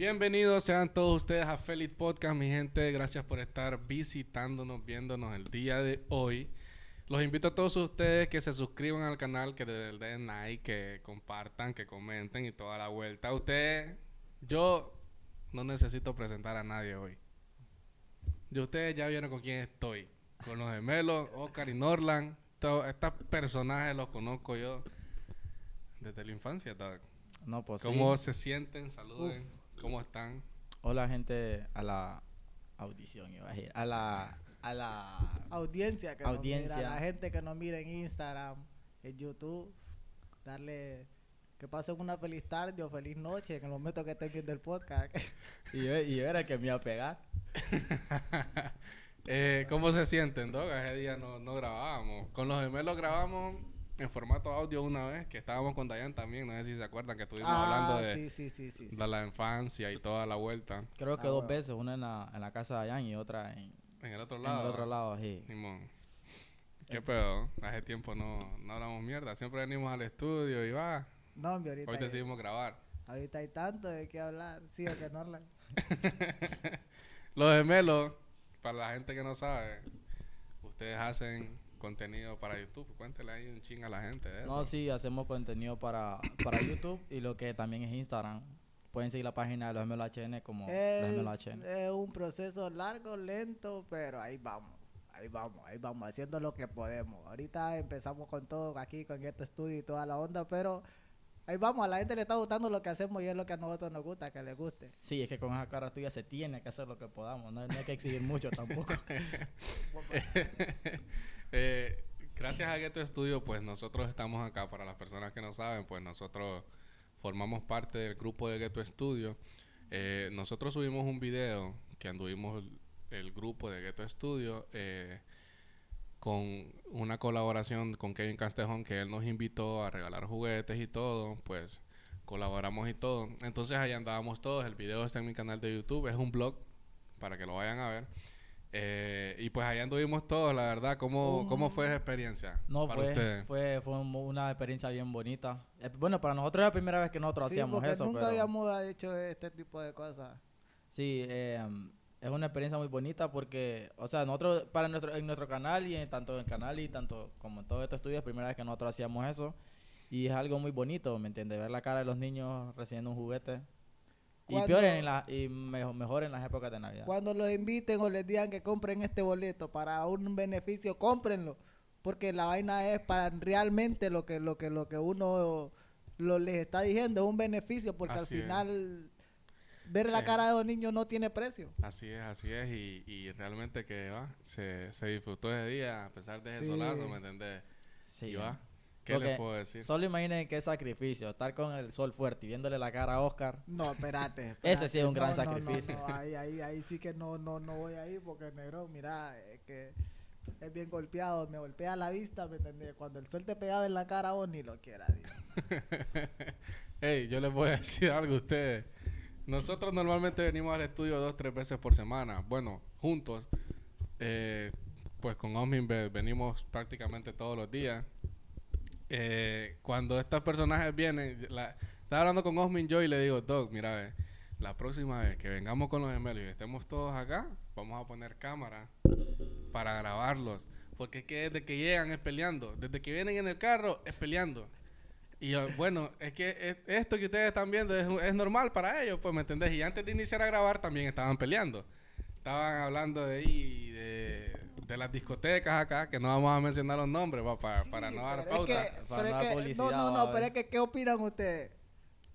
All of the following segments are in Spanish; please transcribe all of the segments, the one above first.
Bienvenidos sean todos ustedes a Feliz Podcast, mi gente. Gracias por estar visitándonos, viéndonos el día de hoy. Los invito a todos ustedes que se suscriban al canal, que le den like, que compartan, que comenten y toda la vuelta. Ustedes, yo no necesito presentar a nadie hoy. Ustedes ya vieron con quién estoy. Con los gemelos, Oscar y Norland. Estos personajes los conozco yo desde la infancia. Doug. No, pues ¿Cómo sí. se sienten? Saluden. ¿Cómo están? Hola, gente, a la audición, iba a decir. A la. A la. audiencia que Audiencia. nos mira, la gente que nos mira en Instagram, en YouTube, darle que pasen una feliz tarde o feliz noche en el momento que estén viendo el podcast. Y yo, y yo era el que me iba a pegar. Eh, ¿Cómo se sienten, Dog? Ese día no, no grabábamos. Con los gemelos grabamos en formato audio una vez, que estábamos con Dayan también. No sé si se acuerdan que estuvimos hablando de, Ah, sí, sí, sí, sí. sí. de la infancia y toda la vuelta. Creo que Ah, dos bueno. veces, una en la, en la casa de Jan y otra en, En el otro en lado. el otro lado, sí. Simón. ¿Qué pedo? Hace tiempo no, no hablamos mierda. Siempre venimos al estudio y va. No, hombre, ahorita, Hoy hay, decidimos grabar. ahorita hay tanto de qué hablar. Sí, o que no hablan. Los gemelos, para la gente que no sabe, ustedes hacen contenido para YouTube. Cuéntele ahí un ching a la gente de eso. No, sí, hacemos contenido para, para YouTube y lo que también es Instagram. Pueden seguir la página de los gemelos HN como los Es, HN. es un proceso largo, lento, pero ahí vamos. Ahí vamos, ahí vamos, haciendo lo que podemos. Ahorita empezamos con todo aquí, con este estudio y toda la onda, pero ahí vamos, a la gente le está gustando lo que hacemos y es lo que a nosotros nos gusta, que les guste. Sí, es que con esa cara tuya se tiene que hacer lo que podamos. No, no hay que exigir mucho tampoco. Eh, gracias a Ghetto Studio, pues nosotros estamos acá. Para las personas que no saben, pues nosotros formamos parte del grupo de Ghetto Studio. Eh, nosotros subimos un video que anduvimos el, el grupo de Ghetto Studio eh, con una colaboración con Kevin Castejón, que él nos invitó a regalar juguetes y todo. Pues colaboramos y todo. Entonces ahí andábamos todos. El video está en mi canal de YouTube. Es un blog para que lo vayan a ver. Eh, y pues allá anduvimos todos, la verdad. ¿Cómo, ¿cómo fue esa experiencia? No, para fue, ustedes? fue, fue un- una experiencia bien bonita. Eh, bueno, para nosotros es la primera vez que nosotros Sí, hacíamos porque eso. nunca pero- habíamos hecho este tipo de cosas. Sí, eh, es una experiencia muy bonita porque, o sea, nosotros para nuestro, en nuestro canal y en, tanto en el canal y tanto como en todos estos estudios, es la primera vez que nosotros hacíamos eso y es algo muy bonito, ¿me entiendes? Ver la cara de los niños recibiendo un juguete y peor en la, y mejor, mejor en las épocas de Navidad. Cuando los inviten o les digan que compren este boleto para un beneficio, cómprenlo. Porque la vaina es para realmente lo que, lo que, lo que uno lo, les está diciendo, es un beneficio, porque Así al es. Ver la Eh. cara de los niños no tiene precio. Así es, así es. Y, y realmente que va, se, se disfrutó ese día a pesar de ese Sí. solazo, ¿me entendés? Sí, y eh. va. ¿Qué Porque les puedo decir? Solo imaginen qué sacrificio, estar con el sol fuerte y viéndole la cara a Oscar. No, espérate. Ese sí es un gran No, no, no, sacrificio. no, ahí, ahí, ahí sí que no, no, no voy ahí porque negro, mira, es que es bien golpeado, me golpea la vista, ¿me entendés? Cuando el sol te pegaba en la cara, vos ni lo quieras, Dios. Hey, yo les voy a decir algo a ustedes. Nosotros normalmente venimos al estudio dos, tres veces por semana. Bueno, juntos. Eh, pues con Osmin ve- venimos prácticamente todos los días. Eh, cuando estos personajes vienen, la- estaba hablando con Osmin yo y le digo, Doc, mira, la próxima vez que vengamos con los gemelos y estemos todos acá, vamos a poner cámara para grabarlos. Porque es que desde que llegan es peleando. Desde que vienen en el carro es peleando. Y yo, bueno, es que es- esto que ustedes están viendo es, es normal para ellos, pues, ¿me entendés? Y antes de iniciar a grabar también estaban peleando. Estaban hablando de ahí, de, de las discotecas acá, que no vamos a mencionar los nombres, va, para, Sí, para no dar es pauta. que- Para pero no dar publicidad, no, no, no, pero es que, ¿qué opinan ustedes?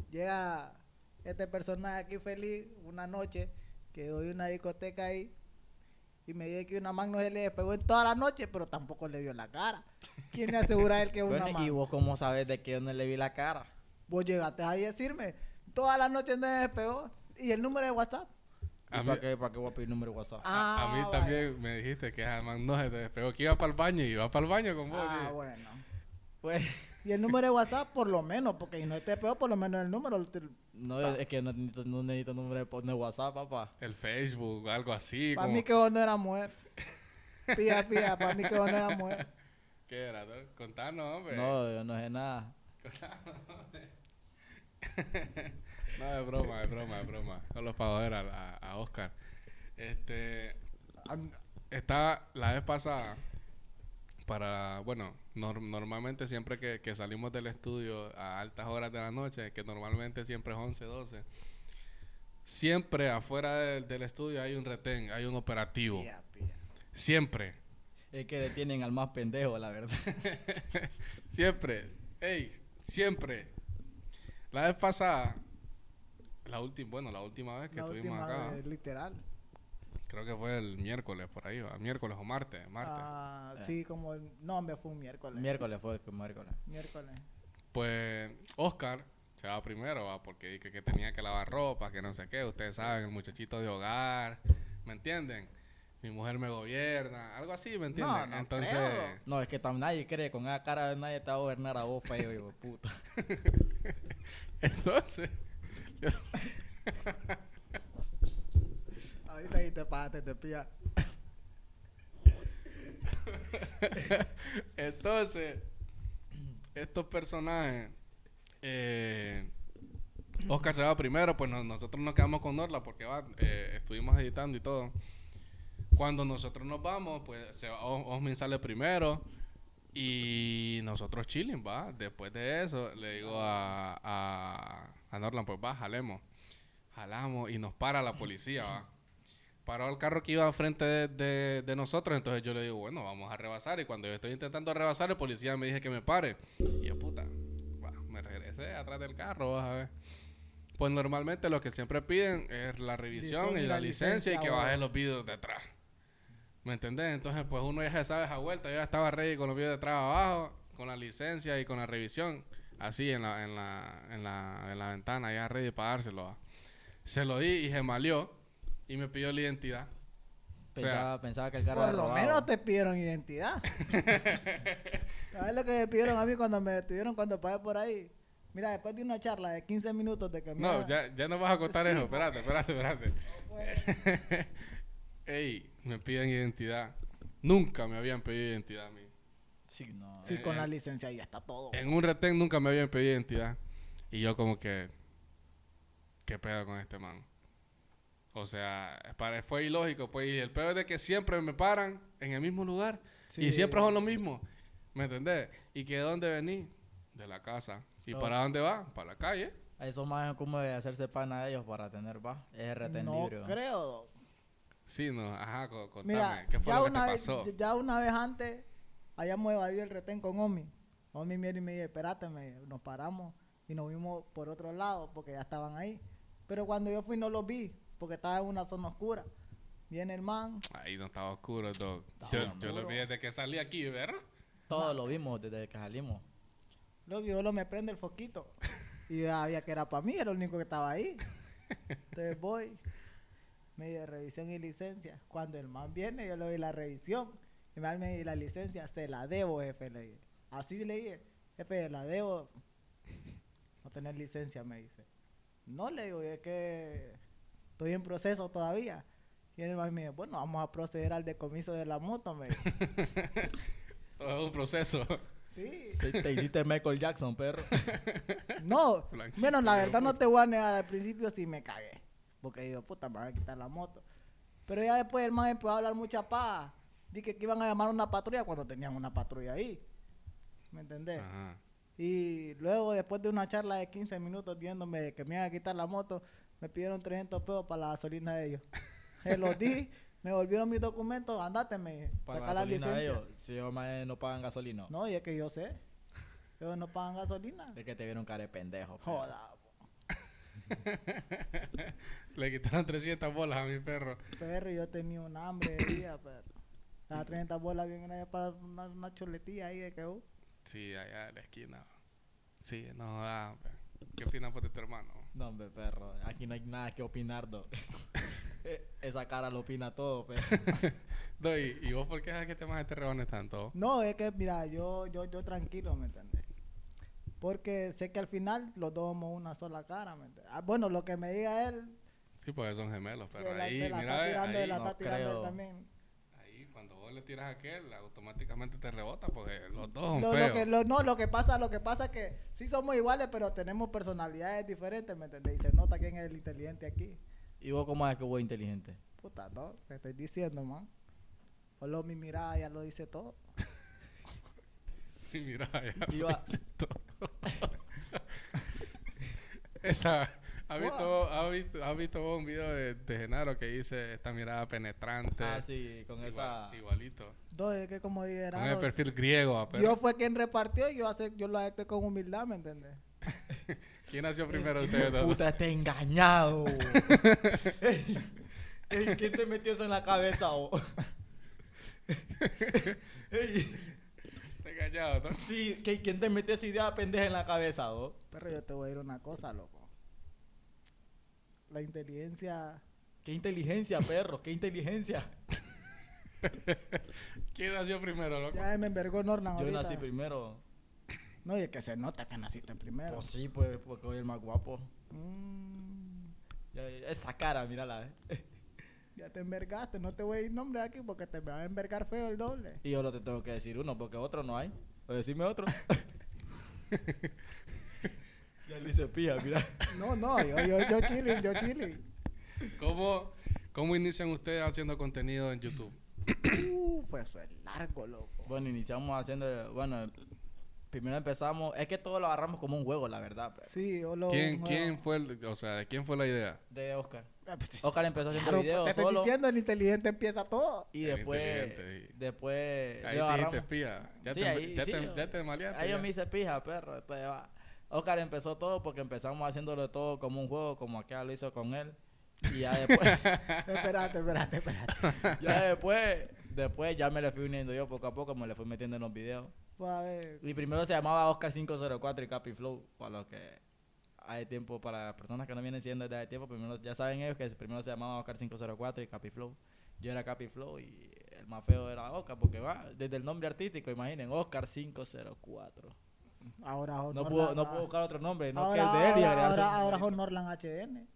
Llega este personaje aquí feliz una noche que voy a una discoteca ahí y me dice que una man no se le despegó en toda la noche, pero tampoco le vio la cara. ¿Quién le asegura a él que es una Bueno, man? y vos cómo sabes de que yo no le vi la cara. Vos llegaste ahí a decirme, toda la noche no se despegó y el número de WhatsApp. ¿Y mí, para qué, para qué voy a pedir número de WhatsApp? a- a mí Ah, también me dijiste que además no se te despegó, que iba para el baño y iba para el baño con vos. Ah, y- bueno. Pues, Y el número de WhatsApp, por lo menos, porque si no te despegó, por lo menos el número. te- no, es que no necesito, no necesito número de, de WhatsApp, papá. El Facebook, algo así. Para como- mí que vos no eras mujer. Pía, pía, para mí que vos no eras mujer. ¿Qué era? no? Contanos, hombre. No, yo no sé nada. No, es broma, es broma, es broma. Solo para joder a, a, a Oscar. Este. Está la vez pasada. Para. Bueno, nor- normalmente siempre que, que salimos del estudio a altas horas de la noche, que normalmente siempre es 11, 12. Siempre afuera del, del estudio hay un retén, hay un operativo. Siempre. Es que detienen al más pendejo, la verdad. Siempre. Ey, siempre. La vez pasada, la última, bueno, la última vez que La estuvimos última acá, vez, literal. Creo que fue el miércoles por ahí, ¿va? miércoles o martes, martes. Ah, Eh. sí, como el... No, me fue un miércoles. miércoles fue que miércoles. Miércoles. Pues Oscar se va primero, ¿va? porque dije que tenía que lavar ropa, que no sé qué, ustedes saben, el muchachito de hogar, ¿me entienden? Mi mujer me gobierna, algo así, ¿me entienden? No, no Entonces, creo. No, es que tam- nadie cree, con esa cara nadie te va a gobernar a vos, feo, hijo de puta. entonces, Ahí te pagaste, te pilla. Entonces, estos personajes, eh, Oscar se va primero, pues no- nosotros nos quedamos con Norla porque eh, estuvimos editando y todo. Cuando nosotros nos vamos, pues se Osmin sale primero y nosotros chilling, va. Después de eso, le digo a, a, a pues va, jalemos. Jalamos y nos para la policía, va paró el carro que iba frente de, de- de nosotros, entonces yo le digo, bueno, vamos a rebasar. Y cuando yo estoy intentando rebasar, el policía me dice que me pare. Y yo, puta, me regresé atrás del carro, vas a ver. Pues normalmente lo que siempre piden es la revisión y la la licencia y que baje los vidrios de atrás. ¿Me entendés? Entonces, pues uno ya se sabe esa vuelta. Yo ya estaba ready con los vidrios de atrás abajo, con la licencia y con la revisión. Así en la, en la, en la, en la ventana, ya ready para dárselo. Se lo di y se malió y me pidió la identidad. O sea, Pensaba, pensaba que el carro Por lo robado. menos te pidieron identidad. ¿Sabes lo que me pidieron a mí cuando me detuvieron cuando pasé por ahí? Mira, después de una charla de 15 minutos de que me... No, ya, ya no vas a contar Sí, eso. Espérate, espérate, espérate. Ey, me piden identidad. Nunca me habían pedido identidad a mí. Sí, no. Sí, con eh, la licencia ya está todo. En un retén nunca me habían pedido identidad. Y yo como que... ¿Qué pedo con este man? O sea, para, fue ilógico. Pues y el pedo es de que siempre me paran en el mismo lugar. Y siempre son lo mismo. ¿Me entendés? ¿Y que de dónde venís? De la casa. ¿Y Oh. para dónde va? Para la calle. Eso más es como de hacerse pana de ellos para tener, va. Es retén no creo. Sí, no. Ajá, co- contame. Mira, ¿Qué fue ya lo que te una, vez, pasó? ya una vez antes hayamos evadido el retén con Omi. Omi viene y me dice, espérate, me nos paramos y nos vimos por otro lado porque ya estaban ahí. Pero cuando yo fui no los vi porque estaba en una zona oscura. Viene el man, Ahí no estaba oscuro, dog. Estaba Yo, yo lo vi desde que salí aquí, ¿verdad? Todos lo vimos desde que salimos. luego yo lo me prende el foquito. Y yo sabía que era para mí, era el único que estaba ahí. Entonces voy, me dice revisión y licencia. Cuando el man viene, yo le doy la revisión. Y me me dice la licencia, se la debo, jefe, le dije. Así le dije, jefe, la debo. No tener licencia, me dice. No le digo, es que estoy en proceso todavía. Y el man me dice, bueno, vamos a proceder al decomiso de la moto, me dice. Todo es un proceso. Sí. Sí, te hiciste Michael Jackson, perro. No, bueno, la verdad no te voy a negar, al principio sí me cagué. Porque digo, puta, me van a quitar la moto. Pero ya después el man empezó a hablar mucha paja. Dije que iban a llamar a una patrulla cuando tenían una patrulla ahí. ¿Me entendés? Ajá. Y luego, después de una charla de 15 minutos diciéndome que me iban a quitar la moto, me pidieron 300 pesos para la gasolina de ellos. Se los di, me volvieron mis documentos, andate, me Para saca la gasolina de licencia. ellos. Si ellos más no pagan gasolina. No, y es que yo sé. Ellos no pagan gasolina. Es que te vieron cara de pendejo. perro. Joda, Le quitaron 300 bolas a mi perro. Perro, yo tenía un hambre de día, pero. Las 30 bolas vienen allá para una, una choletilla ahí de que uh, Sí, allá en la esquina. Sí, no, ah, ¿qué opinas de tu hermano? No, hombre, perro. Aquí no hay nada que opinar, do. Eh, Esa cara lo opina todo, perro. No, y, ¿y vos por qué es que te más te rebanes tanto? No, es que, mira, yo, yo, yo tranquilo, ¿me entiendes? Porque sé que al final los dos somos una sola cara, ¿me entiendes? Ah, bueno, lo que me diga él, Sí, pues son gemelos, pero se la, ahí, se la mira, está tirando, ahí, no tirando él creo. también. Cuando vos le tiras a aquel, automáticamente te rebota porque los dos son Lo, lo feos. que, lo- no, lo que pasa, lo que pasa es que sí somos iguales, pero tenemos personalidades diferentes, ¿me entendés? Y se nota quién es el inteligente aquí. ¿Y vos cómo es que vos inteligente? Puta, no, te estoy diciendo, man. Solo mi mirada ya lo dice todo. Sí, mira, ya lo hice todo. Esa, ¿ha visto, ha visto, ha visto vos un video de, de Genaro que dice esta mirada penetrante? Ah, sí, con igual- esa... Igualito. No, es que como Con el perfil griego, pero Dios fue quien repartió y yo, ace- yo lo acepté con humildad, ¿me entendés? ¿quién nació primero de ustedes hijo de dos? puta, está engañado. Ey, ey, ¿Quién te metió eso en la cabeza, vos? Ey, Está engañado, ¿no? sí, ¿qui- ¿quién te metió esa idea pendeja en la cabeza, vos? Pero yo te voy a decir una cosa, loco. La inteligencia... Qué inteligencia, perro, qué inteligencia. ¿Quién nació primero, loco? Ya me envergó Norland Yo ahorita. nací primero. No, y es que se nota que naciste primero. Pues sí, pues, porque soy el más guapo. Mm, Ya- Esa cara, mírala. eh. ya te envergaste, no te voy a ir nombre aquí porque te va a envergar feo el doble. Y yo no te tengo que decir uno, porque otro no hay. O decirme otro. ya le hice pija, mira. No, no, yo, yo, yo chilling, yo chilling. ¿Cómo, ¿Cómo inician ustedes haciendo contenido en YouTube? Uf, eso es largo, loco. Bueno, iniciamos haciendo, bueno, primero empezamos, es que todo lo agarramos como un juego, la verdad, pero- Sí, yo lo... ¿Quién, quién fue, el, o sea, de quién fue la idea? de Oscar. Ah, pues, Oscar empezó haciendo claro, videos te estoy solo. diciendo, el inteligente empieza todo. Y El después, después, Ahí te dijiste agarramos- pía. Ya Sí, te, ahí ya sí, te, yo- ya te maleaste. Ahí yo me hice pija, perro. entonces va. Oscar empezó todo porque empezamos haciéndolo todo como un juego, como aquella lo hizo con él. Y ya después, espérate, espérate, espérate. ya después, después ya me le fui uniendo yo poco a poco, me le fui metiendo en los videos. Pues, a ver, Y primero se llamaba Oscar 504 y Capi Flow, para los que hay tiempo, para las personas que no vienen siendo desde hace tiempo, primero ya saben ellos que primero se llamaba Oscar 504 y Capi Flow. Yo era Capi Flow y el más feo era Oscar, porque va, desde el nombre artístico, imaginen, Oscar 504. Ahora John No Norland puedo, no puedo buscar otro nombre, no ahora, que el de él y ahora, ahora, un ahora. John Norland HN.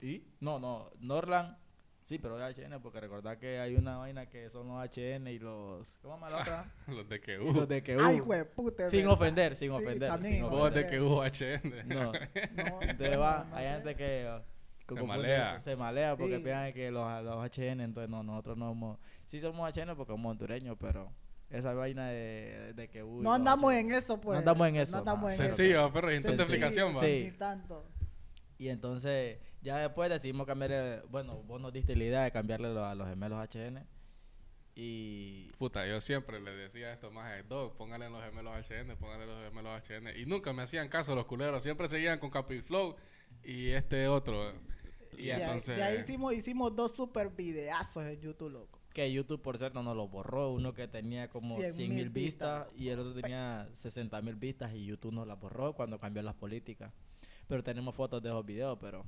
¿Y? No, no, Norland, sí, pero es HN, porque recordad que hay una vaina que son los HN y los, ¿cómo llama la otra? Los de que los de que Ay, güey, puta. Sin ¿verdad? ofender, sin Sí, ofender. también, sin de ofender. que hubo HN. No, No, entonces va, no, no hay sé. gente que, que Se malea. eso, se malea porque Sí. piensan que los, los HN, entonces no, nosotros no somos, sí somos HN porque somos hondureños, pero esa vaina de, de que uy, No andamos en eso, pues. No andamos en eso, No andamos no. en eso. Sencillo, pero sin tanta explicación, va. sí. Ni tanto. Y entonces, ya después decidimos cambiar, el- bueno, vos nos diste la idea de cambiarle lo- a los gemelos HN. Y Puta, yo siempre le decía esto más a Dog, póngale los gemelos HN, póngale los gemelos HN. Y nunca me hacían caso los culeros, siempre seguían con Capiflow y este otro. Y Y entonces... de ahí hicimos, hicimos dos super videazos en YouTube, loco. Que YouTube, por cierto, nos lo borró. Uno que tenía como 100.000 100 mil vistas y el otro tenía 60 mil vistas y YouTube nos la borró cuando cambió las políticas. Pero tenemos fotos de esos videos, pero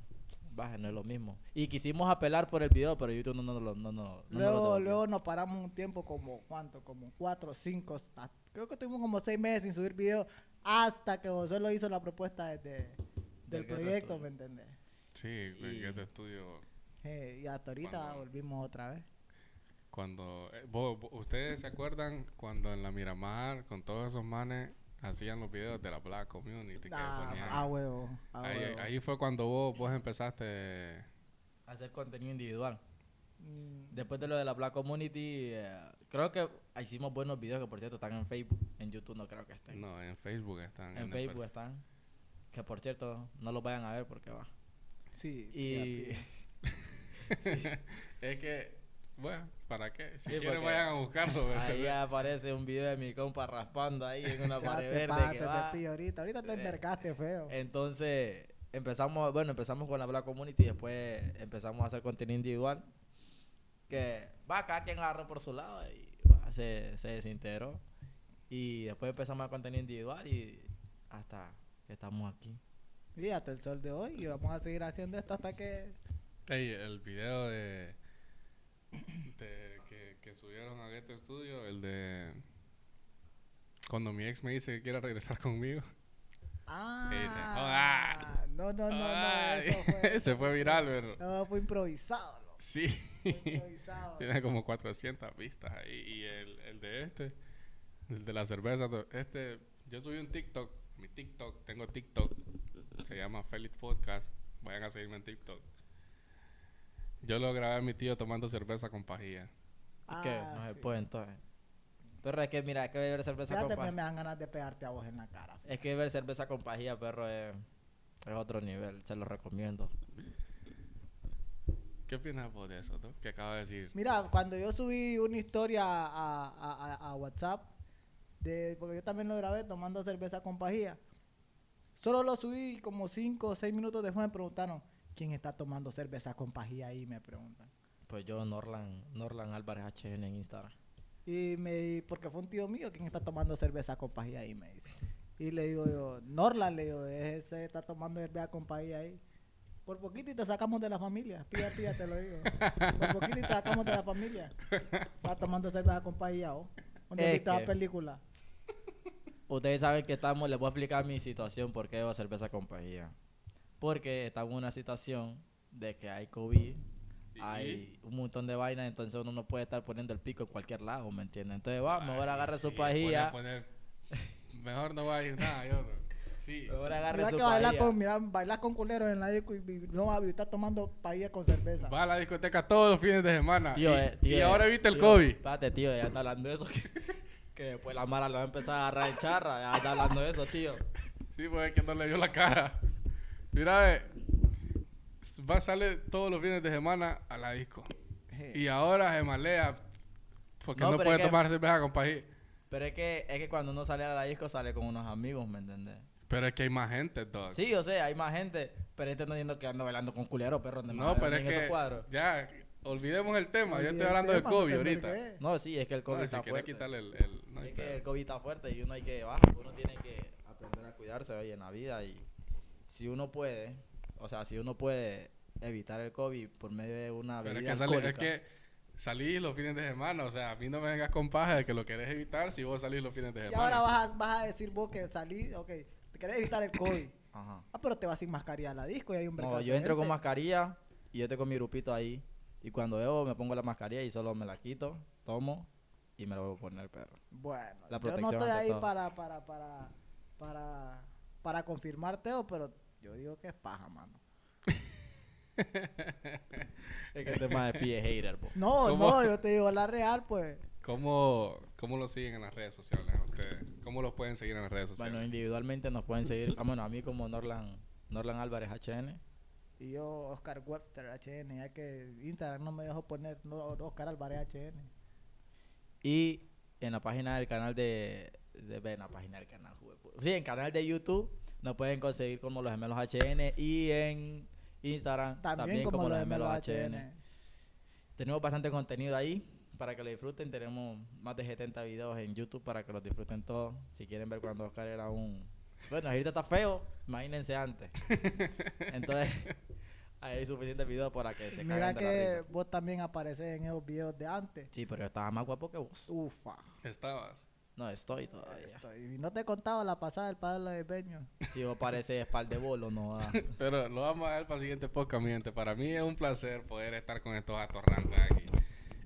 baja, no es lo mismo. Y quisimos apelar por el video, pero YouTube no nos lo no, no, no lo luego, luego nos paramos un tiempo como, ¿cuánto? Como cuatro, cinco, hasta- creo que tuvimos como seis meses sin subir video hasta que José lo hizo la propuesta desde, del proyecto. ¿me entendés? Sí, en Y- este estudio, Eh, y hasta ahorita Cuando- volvimos otra vez. Cuando... eh, vos- vos- ¿Ustedes se acuerdan cuando en la Miramar, con todos esos manes, hacían los videos de la Black Community? Que Ah, ponían- a huevo, a ahí, huevo. ahí fue cuando vos, vos empezaste... Hacer contenido individual. Mm, Después de lo de la Black Community, eh, creo que hicimos buenos videos que, por cierto, están en Facebook. En YouTube no creo que estén. No, en Facebook están. en Facebook están. Que, por cierto, no los vayan a ver porque va. sí, Y... fíjate. Es que, bueno, ¿para qué? Si Sí, quieren vayan a buscarlo. ¿me Ahí aparece un video de mi compa raspando ahí en una pared te verde pa- que te va. pillo ahorita. Ahorita te Eh, envergaste feo. Entonces, empezamos, bueno, empezamos con la Black Community y después empezamos a hacer contenido individual. Que va, cada quien agarró por su lado y va, se, se desintegró. Y después empezamos a contenido individual y hasta que estamos aquí. Y hasta el sol de hoy. Y vamos a seguir haciendo esto hasta que. Ey, el video de, de que, que subieron a Ghetto Studio, el de cuando mi ex me dice que quiere regresar conmigo. Ah. dice, "Joda". No, no, no, no. Eso fue. se fue viral, pero No, fue improvisado. loco. Sí. Improvisado. Tiene como 400 vistas ahí. Y el, el de este, el de la cerveza, este, yo subí un TikTok, mi TikTok, tengo TikTok, se llama Felix Podcast. Vayan a seguirme en TikTok. Yo lo grabé a mi tío tomando cerveza con pajilla. ¿Y qué? Ah, No se sí. puede entonces. Pero es que, mira, es que beber cerveza Fíjate, con me, me pajilla. dan ganas de pegarte a vos en la cara. Es que beber cerveza con pajilla, perro, es, es otro nivel. Se lo recomiendo. ¿Qué opinas vos de eso, tú? Que acabo de decir. Mira, cuando yo subí una historia a, a- a- a WhatsApp, de, porque yo también lo grabé tomando cerveza con pajilla, solo lo subí como 5 o 6 minutos después me preguntaron, ¿quién está tomando cerveza con pajilla ahí? Me preguntan. Pues yo, Norlan, Norlan Álvarez HN en Instagram. Y me porque fue un tío mío quien está tomando cerveza con pajilla ahí, me dice. Y le digo yo, Norland, le digo, ese está tomando cerveza con pajilla ahí. Por poquito y te sacamos de la familia. Pilla, pilla, te lo digo. Por poquito y te sacamos de la familia. Está tomando cerveza con pajilla, ¿o? ¿Dónde Es viste la película? Ustedes saben que estamos, les voy a explicar mi situación por qué cerveza con pajilla. Porque estamos en una situación de que hay COVID, ¿Y? hay un montón de vainas, entonces uno no puede estar poniendo el pico en cualquier lado, ¿me entiendes? Entonces va, mejor agarre su pajilla, poner- mejor no va a ir nada, yo no. Sí. mejor agarre Mira su que bailar pajilla. con, mira, bailar con culeros en la disco y, no va a estar tomando pajilla con cerveza. Va a la discoteca todos los fines de semana. Tío, y, eh, tío, y eh, ahora viste el tío, COVID. Espérate, tío, ya está hablando de eso. Que, que después la mara lo va a empezar a agarrar en charra. Ya está hablando de eso, tío. Sí, pues es que no le vio la cara. Mira, eh, va a salir todos los fines de semana a la disco. Y ahora se malea porque No, puede es que- tomar cerveza con pajilla. Pero es que, es que cuando uno sale a la disco sale con unos amigos, ¿me entiendes? Pero es que hay más gente, dog. Sí, o sea, hay más gente, pero este no diciendo que ando bailando con culero, perro. donde no, pero en es esos que cuadros. ya, olvidemos el tema. Yo Oye, estoy hablando de Estefan, COVID ahorita. No, sí, es que el COVID No, está si fuerte. quitarle el... el- no es que el COVID está fuerte y uno hay que bajar, uno tiene que aprender a cuidarse hoy en la vida y si uno puede, o sea, si uno puede evitar el COVID por medio de una Pero es bebida que, sale- es que salís los fines de semana. O sea, a mí no me vengas con paja de que lo querés evitar si vos salís los fines de Y semana. ahora vas a, vas a decir vos que salí, ok, te querés evitar el COVID. Ajá. Ah, pero te vas sin mascarilla a la disco y hay un No, yo entro con mascarilla y yo estoy con mi grupito ahí y cuando bebo me pongo la mascarilla y solo me la quito, tomo y me la vuelvo a poner, perro. Bueno, La yo no protección estoy ahí todo. para, para, para, para, para confirmar, Teo, pero yo digo que es paja, mano. Es que este más de pie hater, po. No, ¿Cómo? no, yo te digo la real, pues. ¿Cómo, ¿Cómo lo siguen en las redes sociales a ustedes? ¿Cómo los pueden seguir en las redes sociales? Bueno, individualmente nos pueden seguir, ah, bueno, a mí como Norlan, Norlan Álvarez HN. Y yo, Oscar Webster, HN, ya que Instagram no me dejó poner no, Oscar Álvarez, HN. Y en la página del canal de, de en la página del canal, sí, en canal de YouTube nos pueden conseguir como los gemelos HN y en Instagram También, como, los gemelos HN. Tenemos bastante contenido ahí para que lo disfruten. Tenemos más de 70 videos en YouTube para que los disfruten todos. Si quieren ver cuando Oscar era un... Bueno, ahorita está feo, imagínense antes. Entonces, hay suficientes videos para que se Mira caguen de la que risa. vos también apareces en esos videos de antes. Sí, pero yo estaba más guapo que vos. Ufa. Estabas. No, estoy todavía. Estoy- Y no te he contado la pasada del Pablo de Peño. Si vos pareces espalda de bolo, no da. Pero lo vamos a ver para el siguiente podcast, mi gente. Para mí es un placer poder estar con estos atorrantes aquí.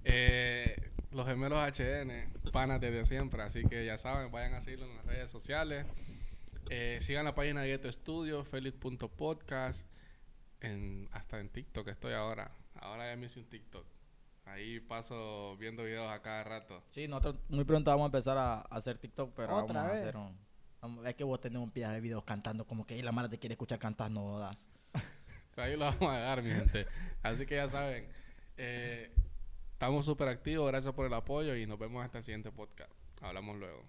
Eh, los gemelos HN, panas desde siempre. Así que ya saben, vayan a seguirlo en las redes sociales. Eh, sigan la página de Ghetto Studio, felix.podcast. En, hasta en TikTok estoy ahora. Ahora ya me hice un TikTok. Ahí paso viendo videos a cada rato. Sí, nosotros muy pronto vamos a empezar a, a hacer TikTok, pero ¿Otra vamos vez? a hacer un... vamos- es que vos tenés un pie de videos cantando, como que "Ey, la mara te quiere escuchar cantar, no das. Ahí lo vamos a dar, mi gente. Así que ya saben, eh, estamos súper activos. Gracias por el apoyo y nos vemos hasta el siguiente podcast. Hablamos luego.